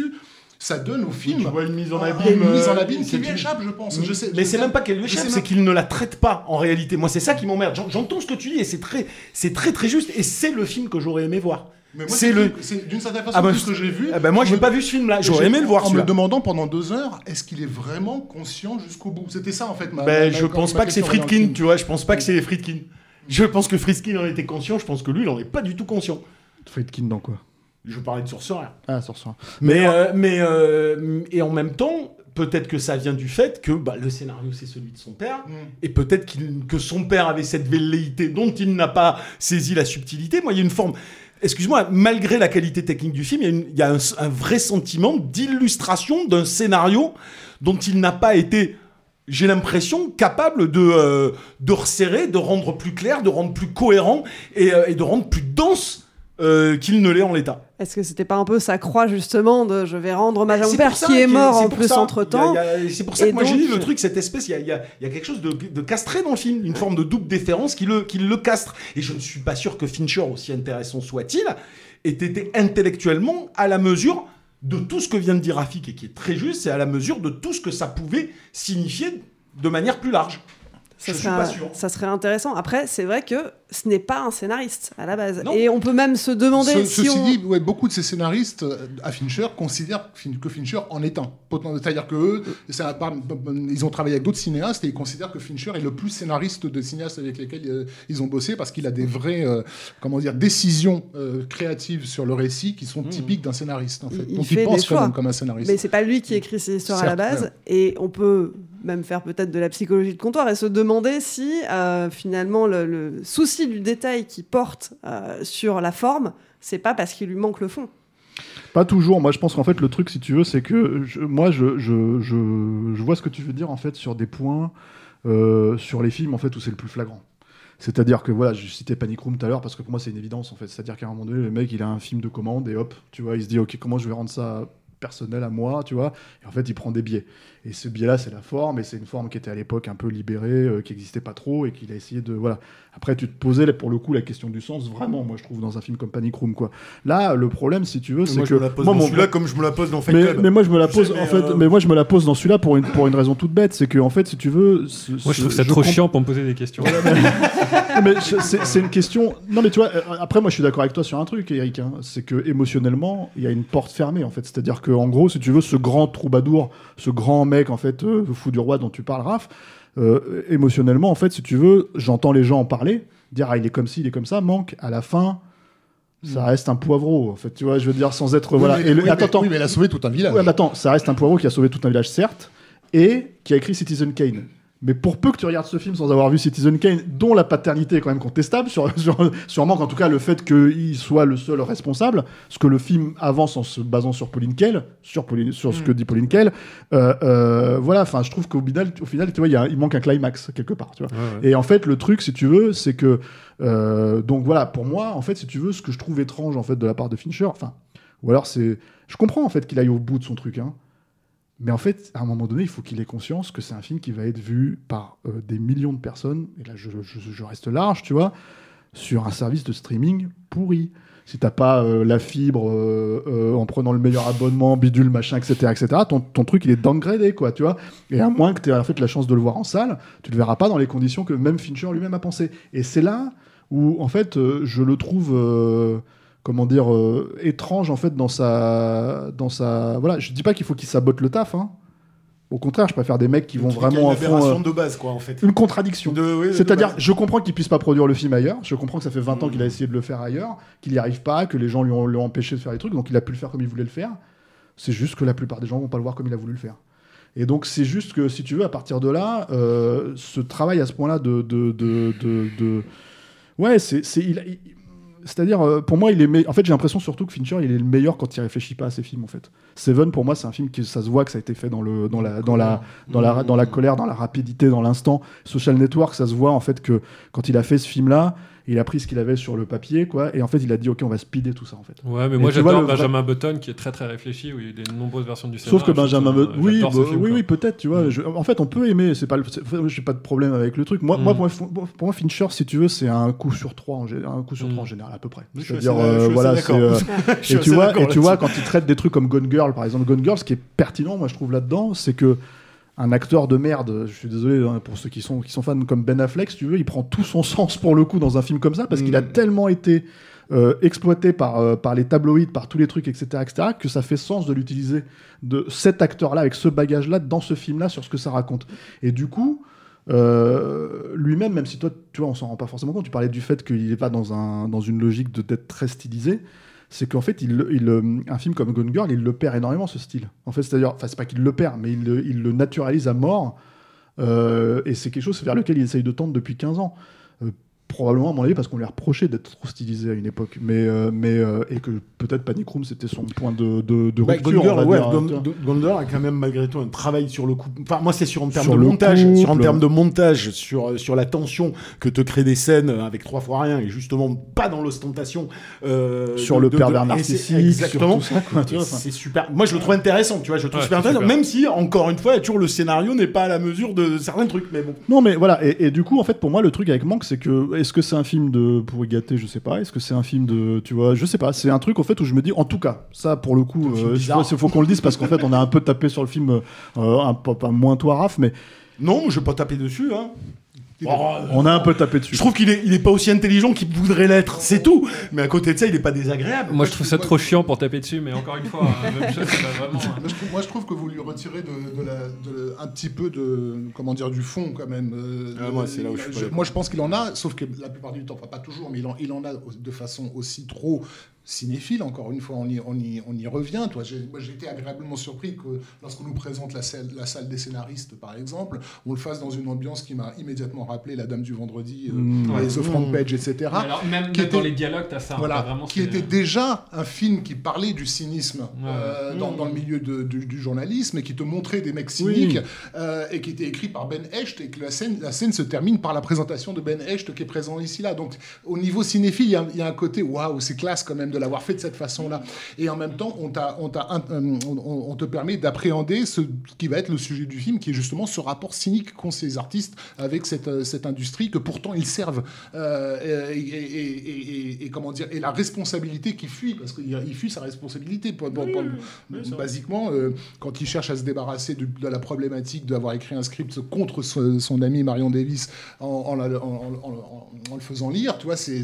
ça donne au film Tu vois une mise en abîme. une mise en euh, abîme qui c'est lui échappe, je pense. Je sais- mais c'est même pas qu'elle lui échappe, c'est qu'il ne la traite pas en réalité. Moi, c'est ça qui m'emmerde. J'en- J'entends ce que tu dis et c'est très, c'est très très juste. Et c'est le film que j'aurais aimé voir. C'est le. c'est d'une certaine façon Ah bah, tout ce que j'ai vu. ah bah, moi, j'ai me- pas vu ce film-là. J'aurais aimé le voir, En me demandant pendant deux heures, est-ce qu'il est vraiment conscient jusqu'au bout? C'était ça en fait. Ma, Ben, ma- je pense pas que c'est Friedkin, film. tu vois. Je pense pas que c'est Friedkin. Je pense que Friedkin en était conscient. Je pense que lui, il en est pas du tout conscient. Friedkin dans quoi? Je parlais de Sorcerer. Ah, Sorcerer. Mais, euh, mais euh, et en même temps, peut-être que ça vient du fait que bah, le scénario c'est celui de son père, Mm. et peut-être que son père avait cette velléité dont il n'a pas saisi la subtilité. Moi, il y a une forme. Excuse-moi, malgré la qualité technique du film, il y a, une- il y a un, un vrai sentiment d'illustration d'un scénario dont il n'a pas été, j'ai l'impression, capable de, euh, de resserrer, de rendre plus clair, de rendre plus cohérent et, euh, et de rendre plus dense euh, qu'il ne l'est en l'état. Est-ce que c'était pas un peu sa croix justement de je vais rendre hommage à mon père qui est mort en plus ça. entre temps C'est pour ça que Et moi j'ai dit le truc, cette espèce, il y a, il y a- il y a quelque chose de, de castré dans le film, une forme de double déférence qui le, qui le castre. Et je ne suis pas sûr que Fincher, aussi intéressant soit-il, ait été intellectuellement à la mesure de tout ce que vient de dire Rafik et qui est très juste, c'est à la mesure de tout ce que ça pouvait signifier de manière plus large. Ça Je serait, suis pas sûr. ça serait intéressant. Après, c'est vrai que ce n'est pas un scénariste à la base. Et on peut même se demander Ce- si ceci on... dit, ouais, beaucoup de ces scénaristes euh, à Fincher considèrent que Fin- que Fincher en est un. C'est-à-dire que eux, ça ils ont travaillé avec d'autres cinéastes et ils considèrent que Fincher est le plus scénariste des cinéastes avec lesquels euh, ils ont bossé parce qu'il a des vraies, euh, comment dire, décisions euh, créatives sur le récit qui sont typiques d'un scénariste. En fait. il Donc fait il pense des quand choix. même comme un scénariste. Mais c'est pas lui qui écrit ses histoires à la base. ouais. Et on peut même faire peut-être de la psychologie de comptoir et se demander si euh, finalement le, souci du détail qui porte euh, sur la forme, c'est pas parce qu'il lui manque le fond. Pas toujours. Moi, je pense qu'en fait, le truc, si tu veux, c'est que moi, je, je, je, je vois ce que tu veux dire en fait sur des points euh, sur les films en fait où c'est le plus flagrant. C'est-à-dire que voilà, je citais Panic Room tout à l'heure parce que pour moi c'est une évidence en fait. C'est-à-dire qu'à un moment donné, le mec il a un film de commande et hop, tu vois, il se dit ok comment je vais rendre ça personnel à moi, tu vois. Et en fait il prend des biais. Et ce biais-là c'est la forme et c'est une forme qui était à l'époque un peu libérée, euh, qui n'existait pas trop et qu'il a essayé de voilà. Après tu te posais pour le coup la question du sens vraiment, moi je trouve dans un film comme Panic Room quoi. Là le problème si tu veux c'est Moi, que je me la pose moi, mon- celui-là comme je me la pose dans Fight mais, Club. mais moi je me la pose en fait, euh, mais moi je me la pose dans celui-là pour une pour une raison toute bête, c'est que en fait si tu veux, ce- Moi, je ce- trouve ça je trop comp- chiant pour me poser des questions. non, mais c'est une question. Non, mais tu vois, euh, après, moi, je suis d'accord avec toi sur un truc, Eric. hein. c'est que émotionnellement, il y a une porte fermée, en fait. C'est-à-dire que, en gros, si tu veux, ce grand troubadour, ce grand mec, en fait, euh, fou du roi dont tu parles, Raph, euh, émotionnellement, en fait, si tu veux, j'entends les gens en parler, dire, ah, il est comme ci, il est comme ça, manque, à la fin. Ça reste un poivreau, en fait, tu vois, je veux dire, sans être. Oui, voilà. mais- Et le- oui, mais- attends, attends. oui, mais elle a sauvé tout un village. Ouais, mais attends, ça reste un poivreau qui a sauvé tout un village, certes, et qui a écrit Citizen Kane. Mais pour peu que tu regardes ce film sans avoir vu Citizen Kane, dont la paternité est quand même contestable, sur, sur, sur Manque, en tout cas le fait qu'il soit le seul responsable, ce que le film avance en se basant sur Pauline Kael, sur, Pauline, sur ce que dit Pauline Kael, euh, euh, voilà, enfin je trouve qu'au final, au final tu vois, il, y a- il manque un climax quelque part. Tu vois. Et en fait, le truc, si tu veux, c'est que. euh, donc voilà, pour moi, en fait, si tu veux, ce que je trouve étrange en fait de la part de Fincher, enfin, ou alors c'est. Je comprends en fait qu'il aille au bout de son truc, hein. Mais en fait, à un moment donné, il faut qu'il ait conscience que c'est un film qui va être vu par euh, des millions de personnes, et là je, reste large, tu vois, sur un service de streaming pourri. Si t'as pas euh, la fibre euh, en prenant le meilleur abonnement, bidule, machin, etc., etc., ton, truc il est downgradé, quoi, tu vois. Et à moins que tu aies en fait la chance de le voir en salle, tu le verras pas dans les conditions que même Fincher lui-même a pensé. Et c'est là où, en fait, je le trouve. Comment dire, euh, étrange en fait dans sa, dans sa, voilà, je dis pas qu'il faut qu'il sabote le taf, hein. Au contraire, je préfère des mecs qui vont vraiment une fond, euh, de base, quoi, en fait. Une contradiction. Oui, C'est-à-dire, je comprends qu'il puisse pas produire le film ailleurs. Je comprends que ça fait 20 ans qu'il a essayé de le faire ailleurs, qu'il n'y arrive pas, que les gens lui ont, lui ont empêché de faire les trucs, donc il a pu le faire comme il voulait le faire. C'est juste que la plupart des gens vont pas le voir comme il a voulu le faire. Et donc c'est juste que si tu veux, à partir de là, euh, ce travail à ce point-là de, de, de, de- de- ouais, c'est, c'est, il, il- c'est-à-dire, euh, pour moi, il est me- en fait, j'ai l'impression surtout que Fincher, il est le meilleur quand il réfléchit pas à ses films, en fait. Seven, pour moi, c'est un film qui, ça se voit que ça a été fait dans le, dans la, dans la, dans la, dans la colère, dans la rapidité, dans l'instant. Social Network, ça se voit en fait que quand il a fait ce film-là, il a pris ce qu'il avait sur le papier, quoi, et en fait, il a dit, ok, on va speeder tout ça, en fait. Ouais, mais Et moi j'adore vrai- Benjamin Button qui est très très réfléchi, où il y a des nombreuses versions du scénario. Sauf que Benjamin Button, oui, bah, oui, film, oui. Mm. peut-être, tu vois. je- en fait, on peut aimer. C'est pas, j'ai pas de problème avec le truc. Moi, Mm. moi, pour, moi, Fincher, si tu veux, c'est un coup sur trois, en un coup sur Mm. trois en général, à peu près. C'est-à-dire, euh, voilà, c'est. euh, et tu vois, et tu vois, quand il traite des trucs comme Gone Girl, par exemple, Gone Girl, ce qui est pertinent, moi, je trouve là-dedans, c'est que un acteur de merde, je suis désolé hein, pour ceux qui sont, qui sont fans comme Ben Affleck, si tu veux, il prend tout son sens pour le coup dans un film comme ça, parce qu'il a Mm. tellement été euh, exploité par, euh, par les tabloïds, par tous les trucs, etc., etc., que ça fait sens de l'utiliser, de cet acteur-là, avec ce bagage-là, dans ce film-là, sur ce que ça raconte. Et du coup, euh, lui-même, même si toi, tu vois, on s'en rend pas forcément compte, tu parlais du fait qu'il n'est pas dans, un, dans une logique de- d'être très stylisé, c'est qu'en fait, il, un film comme Gone Girl, il le perd énormément, ce style. En fait, c'est-à-dire, enfin, c'est pas qu'il le perd, mais il le, il le naturalise à mort, euh, et c'est quelque chose vers lequel il essaye de tendre depuis 15 ans. Euh, probablement, à mon avis, parce qu'on lui a reproché d'être trop stylisé à une époque, mais, euh, mais euh, et que peut-être Panic Room, c'était son point de, de, de Bah, rupture, ouais, Girl a quand même malgré tout un travail sur le coup. Enfin, moi, c'est sur en termes Sur de le montage, couple. sur en termes de montage, sur sur la tension que te créent des scènes avec trois fois rien et justement pas dans l'ostentation. euh, Sur de- le de- pervers narcissique, exactement. c'est super. Moi, je le trouve intéressant. Tu vois, je le trouve Ouais, super intéressant. super. Même si, encore une fois, toujours le scénario n'est pas à la mesure de certains trucs, mais bon. Non, mais voilà, et, et du coup, en fait, pour moi, le truc avec Manque, c'est que est-ce que c'est un film de pour gâter, je sais pas. Est-ce que c'est un film de, tu vois, je sais pas. C'est un truc, en fait, où je me dis, en tout cas, ça, pour le coup, euh, il faut qu'on le dise parce qu'en fait, on a un peu tapé sur le film, euh, un peu pas moins toi, Raph, mais Non, je vais pas taper dessus. Hein. On a un peu tapé dessus. Je trouve qu'il est, il est pas aussi intelligent qu'il voudrait l'être, c'est tout. Mais à côté de ça, il est pas désagréable. Moi, je trouve ça trop chiant pour taper dessus, mais encore une fois, hein, même chose, c'est pas vraiment. Moi je, trouve, moi, je trouve que vous lui retirez de, de la- de- un petit peu de comment dire du fond quand même. Ah, moi, c'est là où je suis pas d'accord. moi je pense qu'il en a, sauf que la plupart du temps, enfin pas toujours, mais il en, il en a de façon aussi trop cinéphile. Encore une fois, on y, on y, on y revient. Toi, j'ai, moi j'ai été agréablement surpris que lorsqu'on nous présente la salle, la salle des scénaristes, par exemple, on le fasse dans une ambiance qui m'a immédiatement rappelé La Dame du Vendredi, euh, Mmh. les Ouais. Front Mmh. Page, etc. Mais alors, même- qui même dans les dialogues, t'as ça, hein, Voilà, t'as vraiment qui était déjà un film qui parlait du cynisme Ouais. euh, dans, Mmh. dans le milieu de- du, du journalisme et qui te montrait des mecs Oui. cyniques euh, et qui était écrit par Ben Hecht et que la scène, la scène se termine par la présentation de Ben Hecht qui est présent ici là. Donc au niveau cinéphile, il y a, il y a un côté waouh, c'est classe quand même de l'avoir fait de cette façon-là. Et en même temps, on, on, euh, on- te permet d'appréhender ce qui va être le sujet du film, qui est justement ce rapport cynique qu'ont ces artistes avec cette, euh, cette industrie que pourtant ils servent. Euh, et, et- et- et- et- et comment dire et la responsabilité qui fuit parce qu'il il fuit sa responsabilité pour- pour- pour- basiquement euh, quand il cherche à se débarrasser de la problématique d'avoir écrit un script contre son, son ami Marion Davis en, le faisant lire tu vois c'est-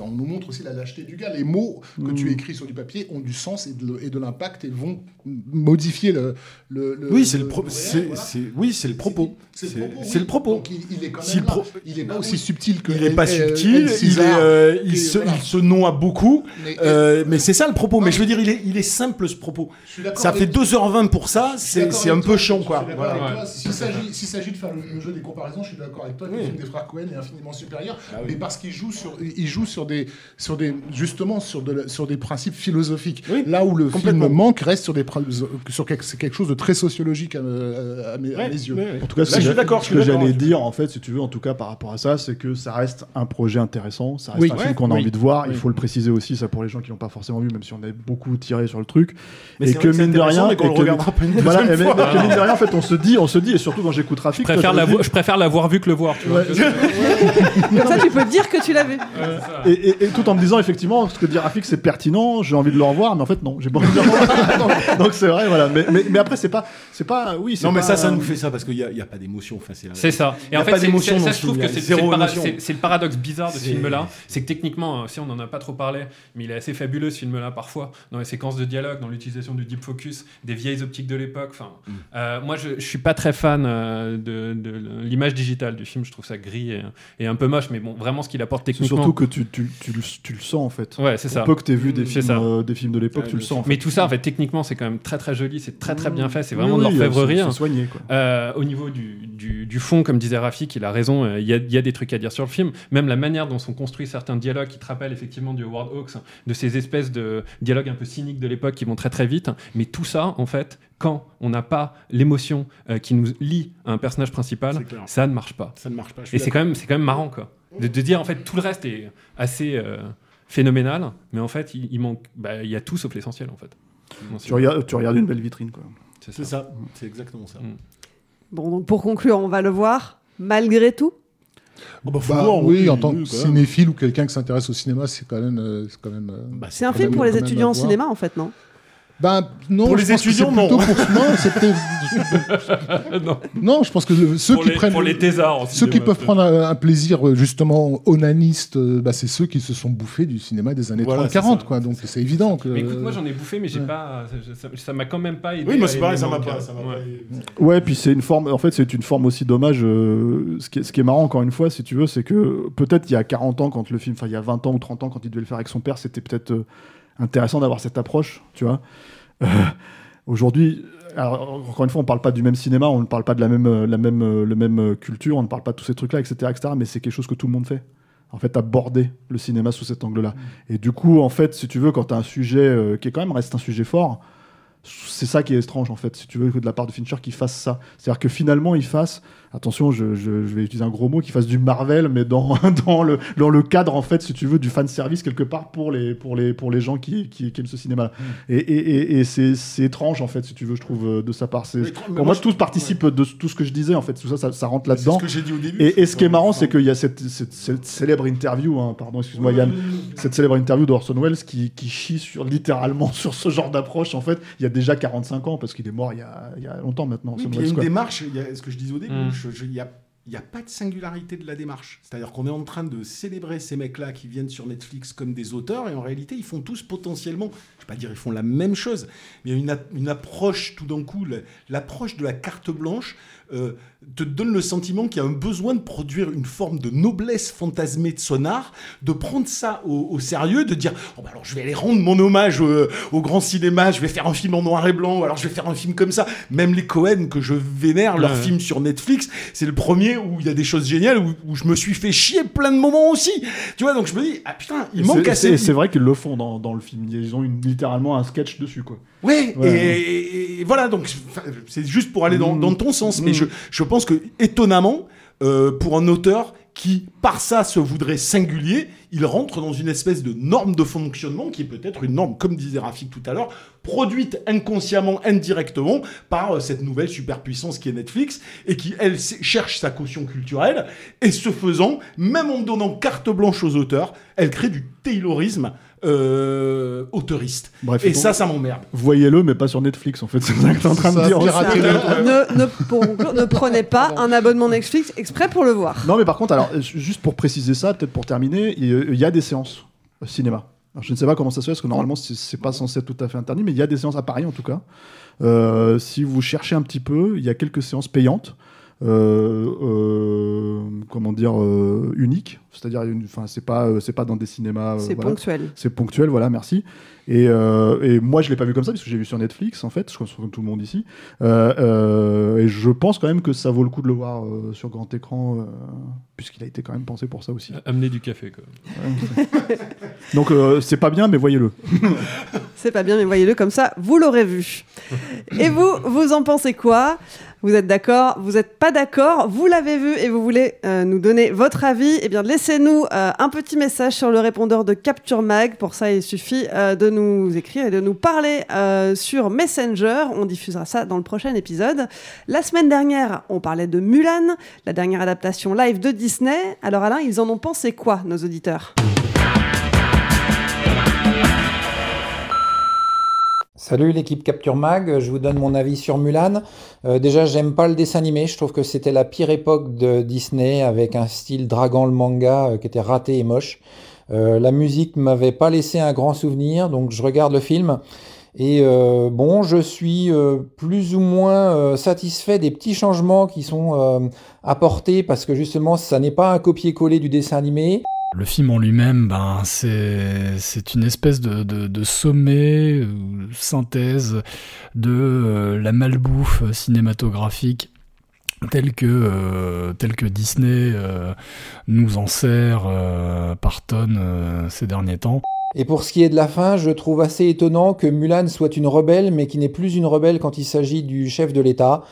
on nous montre aussi la lâcheté du gars les mots que tu Mm. écris sur du papier ont du sens et de, et de l'impact et vont modifier le, le- le- Oui, c'est le, pro- voilà. oui, le propos. C'est le propos. Donc, il, il est quand même là. Il pas Bah aussi subtil que Il est pas subtil, il, euh, il, se, noie beaucoup, Mais- euh, mais c'est ça le propos. Mais je veux dire, il est, il est simple ce propos. Ça fait avec- 2h20 pour ça, c'est un peu chiant quoi. S'il s'agit de faire le, jeu des comparaisons, je suis d'accord avec toi. Le film des frères Cohen est infiniment supérieur, Ah mais parce qu'il joue sur des, justement sur, de la- sur des principes philosophiques. Là où le film manque, reste sur des, sur quelque, c'est quelque chose de très sociologique à, à- à mes, à Ouais, mes yeux. ouais, ouais. En tout cas, Là, je suis d'accord, ce que j'allais dire, en fait, si tu veux, en tout cas par rapport à ça, c'est que ça reste un projet intéressant, ça reste Oui. un Ouais, film qu'on a oui. envie de voir. Oui. Il faut le préciser aussi, ça pour les gens qui l'ont pas forcément vu, même si on a beaucoup tiré sur le truc. Mais et que mine de rien, qu'on et le que- regardera pas une voilà, mais- fois. que mine de rien, en fait, on se dit, on se dit, et surtout quand j'écoute Rafik, Je préfère, l'avoir- dis- je préfère l'avoir vu que le voir. Tu vois. Comme ça, tu peux dire que tu l'as vu. Et tout en me disant effectivement ce que dit Rafik c'est pertinent, j'ai envie de le revoir, mais en fait non, j'ai pas envie de le revoir. Donc- Donc c'est vrai, voilà. Mais, mais, mais après c'est pas, c'est pas, oui. c'est Non, mais pas- ça, ça nous fait ça parce qu'il n'y a, y a pas d'émotion. Enfin, c'est ça. Et a en fait, pas c'est- ça, je trouve film, que c'est le, zéro para- émotion. c'est- c'est le paradoxe bizarre de ce film-là. C'est que techniquement, euh, si on n'en a pas trop parlé, mais il est assez fabuleux ce film-là parfois, dans les séquences de dialogue, dans l'utilisation du deep focus, des vieilles optiques de l'époque. Enfin, Mm. euh, moi, je, je suis pas très fan euh, de, de l'image digitale du film. Je trouve ça gris et, et un peu moche, mais bon, vraiment ce qu'il apporte C'est techniquement. surtout que tu, tu, tu, le, tu le sens en fait. Ouais, c'est ça. Peu que tu vu des films, euh, des films de l'époque, tu le sens. en Mais tout ça, en fait, techniquement, c'est quand même très très joli, c'est très très bien fait, c'est vraiment oui, de l'orfèvrerie. soigné, quoi. Euh, au niveau du, du, du fond, comme disait Rafik, il a raison, euh, il y, a, il y a des trucs à dire sur le film. Même la manière dont sont construits certains dialogues qui te rappellent effectivement du Howard Hawks, hein, de ces espèces de dialogues un peu cyniques de l'époque qui vont très très vite. Mais tout ça, en fait, quand on n'a pas l'émotion euh, qui nous lie à un personnage principal, ça ne marche pas. Ça ne marche pas, Et c'est quand même, c'est quand même marrant, quoi. De, de dire, en fait, tout le reste est assez euh, phénoménal, mais en fait, il, il manque, bah, il y a tout sauf l'essentiel, en fait. Tu regardes, tu regardes une belle vitrine quoi. C'est ça, c'est exactement ça. Bon, donc pour conclure, on va le voir malgré tout. Oh, bah, Bah, voir, oui, en tant que cinéphile ou quelqu'un qui s'intéresse au cinéma, c'est quand même, euh, c'est euh, C'est un film pour les étudiants en cinéma, en fait, non? Ben non, Pour je les pense que étudiants, c'est non. plutôt Pour... non, c'est peut-être- non. Non, je pense que le- ceux Pour qui les- prennent pour les thésards ceux qui peuvent prendre un, un plaisir euh, justement onaniste, euh, bah, c'est ceux qui se sont bouffés du cinéma des années Voilà, 30-40 c'est quoi. Donc c'est évident que. Mais écoute, moi j'en ai bouffé, mais j'ai pas. ça- m'a quand même pas aidé. Oui, moi, c'est pareil, ça m'a pas- ça m'a Ouais. puis c'est une forme. En fait, c'est une forme aussi d'hommage. euh, ce, qui est, ce qui est marrant, encore une fois, si tu veux, c'est que peut-être il y a 40 ans, quand le film, enfin il y a 20 ans ou 30 ans, quand il devait le faire avec son père, c'était peut-être euh, intéressant d'avoir cette approche, tu vois. Euh, Aujourd'hui, encore une fois, on parle pas du même cinéma, on ne parle pas de la même, euh, la même, euh, le même culture, on ne parle pas de tous ces trucs-là, etc., etc. Mais c'est quelque chose que tout le monde fait. En fait, aborder le cinéma sous cet angle-là. Et du coup, en fait, si tu veux, quand tu as un sujet euh, qui est quand même reste un sujet fort, c'est ça qui est étrange en fait, si tu veux, que de la part de Fincher qu'il fasse ça. C'est-à-dire que finalement il fasse, attention, je, je- je vais utiliser un gros mot, qu'il fasse du Marvel, mais dans, dans, le, dans le cadre en fait, si tu veux, du fan service quelque part pour les, pour les, pour les gens qui, qui, qui aiment ce cinéma. Et, et, et, et c'est c'est étrange en fait, si tu veux, je trouve, euh, de sa part. C'est- Mais- mais Pour moi, moi, je- tout participe de tout ce que je disais en fait, tout ça, ça, ça rentre C'est là-dedans. ce que j'ai dit au début. Et, et ce qui est marrant, c'est qu'il y a cette, cette- cette célèbre interview, hein, pardon, excuse-moi Yann, cette célèbre interview d'Orson Welles qui, qui chie sur, littéralement sur ce genre d'approche. En fait, il y a déjà 45 ans, parce qu'il est mort il y a, il y a longtemps maintenant. Il y a une quoi. démarche, il y a ce que je disais au début, Mm. Il y a n'y a pas de singularité de la démarche. C'est-à-dire qu'on est en train de célébrer ces mecs-là qui viennent sur Netflix comme des auteurs, et en réalité, ils font tous potentiellement, je ne vais pas dire ils font la même chose, mais une, approche tout d'un coup, la- l'approche de la carte blanche euh, te donne le sentiment qu'il y a un besoin de produire une forme de noblesse fantasmée de sonar, de prendre ça au, au sérieux, de dire oh, bah alors je vais aller rendre mon hommage au, au grand cinéma, je vais faire un film en noir et blanc, alors je vais faire un film comme ça. Même les Cohen que je vénère, leur Ouais, ouais. film sur Netflix, c'est le premier où il y a des choses géniales, où, où je me suis fait chier plein de moments aussi. Tu vois, donc je me dis ah putain, il Et manque assez. C'est c'est vrai qu'ils le font dans, dans le film. Ils ont une- littéralement un sketch dessus, quoi. Ouais, Ouais. Et, voilà, donc c'est juste pour aller dans, Mm. dans ton sens, mais Mm. je, je pense que étonnamment, euh, pour un auteur qui, par ça, se voudrait singulier, il rentre dans une espèce de norme de fonctionnement qui est peut-être une norme, comme disait Rafik tout à l'heure, produite inconsciemment, indirectement par euh, cette nouvelle superpuissance qui est Netflix et qui, elle, cherche sa caution culturelle et ce faisant, même en donnant carte blanche aux auteurs, elle crée du taylorisme euh, auteuriste. Bref, et ça, ça m'emmerde. Voyez-le, mais pas sur Netflix, en fait. C'est ça que t'es en train de dire. piratez-le. ne, ne, pour conclure, ne prenez pas un abonnement Netflix exprès pour le voir. Non, mais par contre, alors, euh, juste pour préciser ça, peut-être pour terminer, il y a- des séances au cinéma. Je ne sais pas comment ça se fait, parce que normalement, c'est pas censé être tout à fait interdit, mais il y a des séances à Paris, en tout cas. Euh, si vous cherchez un petit peu, il y a quelques séances payantes. Euh, euh, comment dire euh, uniques c'est-à-dire enfin c'est pas euh, c'est pas dans des cinémas euh, C'est voilà. ponctuel. c'est ponctuel voilà merci et, euh, et moi je l'ai pas vu comme ça parce que j'ai vu sur Netflix en fait je pense comme tout le monde ici Euh, euh, et je pense quand même que ça vaut le coup de le voir euh, sur grand écran euh, puisqu'il a été quand même pensé pour ça aussi Amener du café, quoi. donc euh, c'est pas bien mais voyez-le C'est pas bien, mais voyez-le comme ça, vous l'aurez vu. Et vous, vous en pensez quoi? Vous êtes d'accord Vous n'êtes pas d'accord Vous l'avez vu et vous voulez euh, nous donner votre avis Eh bien, laissez-nous euh, un petit message sur le répondeur de Capture Mag. Pour ça, il suffit euh, de nous écrire et de nous parler euh, sur Messenger. On diffusera ça dans le prochain épisode. La semaine dernière, on parlait de Mulan, la dernière adaptation live de Disney. Alors Alain, ils en ont pensé quoi, nos auditeurs? Salut l'équipe Capture Mag, je vous donne mon avis sur Mulan. Euh, déjà, j'aime pas le dessin animé, je trouve que c'était la pire époque de Disney avec un style dragon le manga euh, qui était raté et moche. Euh, la musique m'avait pas laissé un grand souvenir, donc je regarde le film. Et bon, je suis plus ou moins satisfait des petits changements qui sont apportés parce que justement, ça n'est pas un copier-coller du dessin animé. Le film en lui-même, ben, c'est une espèce de, sommet, euh, synthèse de euh, la malbouffe cinématographique telle que, euh, que Disney nous en sert par tonnes ces derniers temps. Et pour ce qui est de la fin, je trouve assez étonnant que Mulan soit une rebelle, mais qui n'est plus une rebelle quand il s'agit du chef de l'État.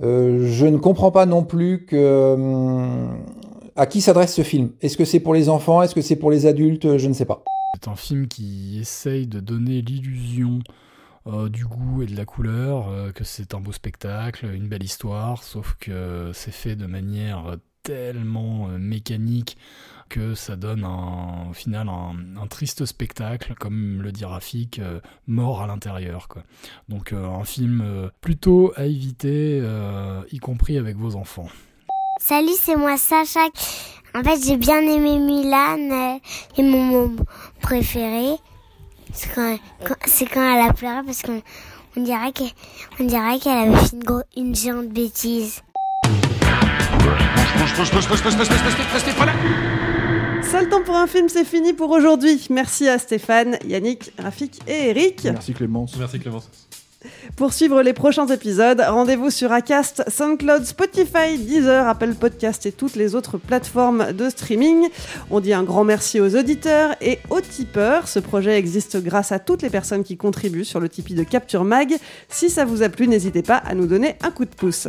Je ne comprends pas non plus que... à qui s'adresse ce film? Est-ce que c'est pour les enfants? Est-ce que c'est pour les adultes? Je ne sais pas. C'est un film qui essaye de donner l'illusion euh, du goût et de la couleur, euh, que c'est un beau spectacle, une belle histoire, sauf que c'est fait de manière tellement euh, mécanique que ça donne un- au final un, triste spectacle, comme le dit Rafik, mort à l'intérieur. Donc un film plutôt à éviter, y compris avec vos enfants. Salut, c'est moi Sacha. En fait, j'ai bien aimé Mulan euh, et mon moment préféré, c'est quand, quand- quand elle a pleuré parce qu'on on dirait qu'elle qu'elle avait fait une, gros- une géante bêtise. Seul temps pour un film, c'est fini pour aujourd'hui. Merci à Stéphane, Yannick, Rafik et Eric. merci Clémence Merci Clémence. Pour suivre les prochains épisodes, rendez-vous sur Acast, SoundCloud, Spotify, Deezer, Apple Podcast et toutes les autres plateformes de streaming. On dit un grand merci aux auditeurs et aux tipeurs. Ce projet existe grâce à toutes les personnes qui contribuent sur le Tipeee de Capture Mag. Si ça vous a plu, n'hésitez pas à nous donner un coup de pouce.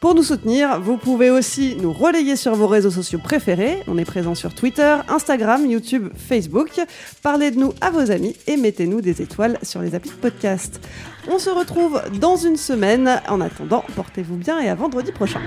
Pour nous soutenir, vous pouvez aussi nous relayer sur vos réseaux sociaux préférés. On est présent sur Twitter, Instagram, YouTube, Facebook. Parlez de nous à vos amis et mettez-nous des étoiles sur les applis de podcast. On se retrouve dans une semaine. En attendant, portez-vous bien et à vendredi prochain.